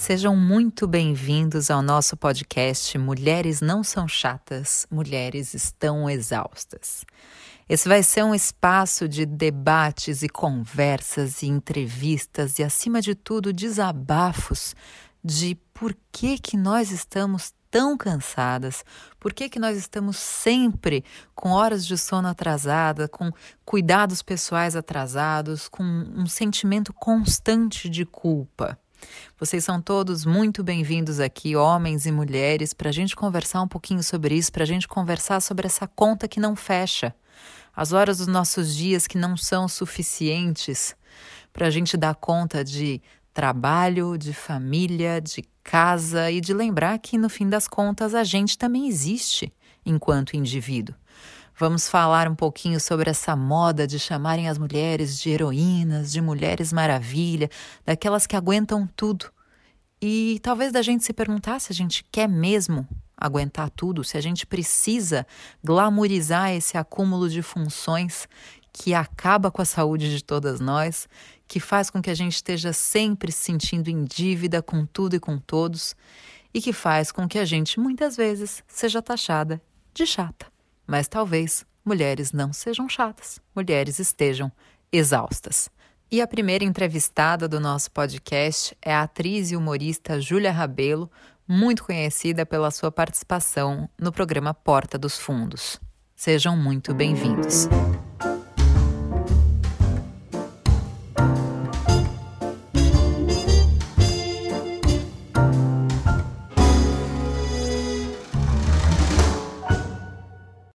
Sejam muito bem-vindos ao nosso podcast Mulheres Não São Chatas, Mulheres Estão Exaustas. Esse vai ser um espaço de debates e conversas e entrevistas e, acima de tudo, desabafos de por que, que nós estamos tão cansadas, por que, que nós estamos sempre com horas de sono atrasada, com cuidados pessoais atrasados, com um sentimento constante de culpa. Vocês são todos muito bem-vindos aqui, homens e mulheres, para a gente conversar um pouquinho sobre isso, para a gente conversar sobre essa conta que não fecha, as horas dos nossos dias que não são suficientes para a gente dar conta de trabalho, de família, de casa e de lembrar que, no fim das contas, a gente também existe enquanto indivíduo. Vamos falar um pouquinho sobre essa moda de chamarem as mulheres de heroínas, de mulheres maravilha, daquelas que aguentam tudo. E talvez da gente se perguntar se a gente quer mesmo aguentar tudo, se a gente precisa glamorizar esse acúmulo de funções que acaba com a saúde de todas nós, que faz com que a gente esteja sempre se sentindo em dívida com tudo e com todos, e que faz com que a gente muitas vezes seja taxada de chata. Mas talvez mulheres não sejam chatas, mulheres estejam exaustas. E a primeira entrevistada do nosso podcast é a atriz e humorista Júlia Rabelo, muito conhecida pela sua participação no programa Porta dos Fundos. Sejam muito bem-vindos.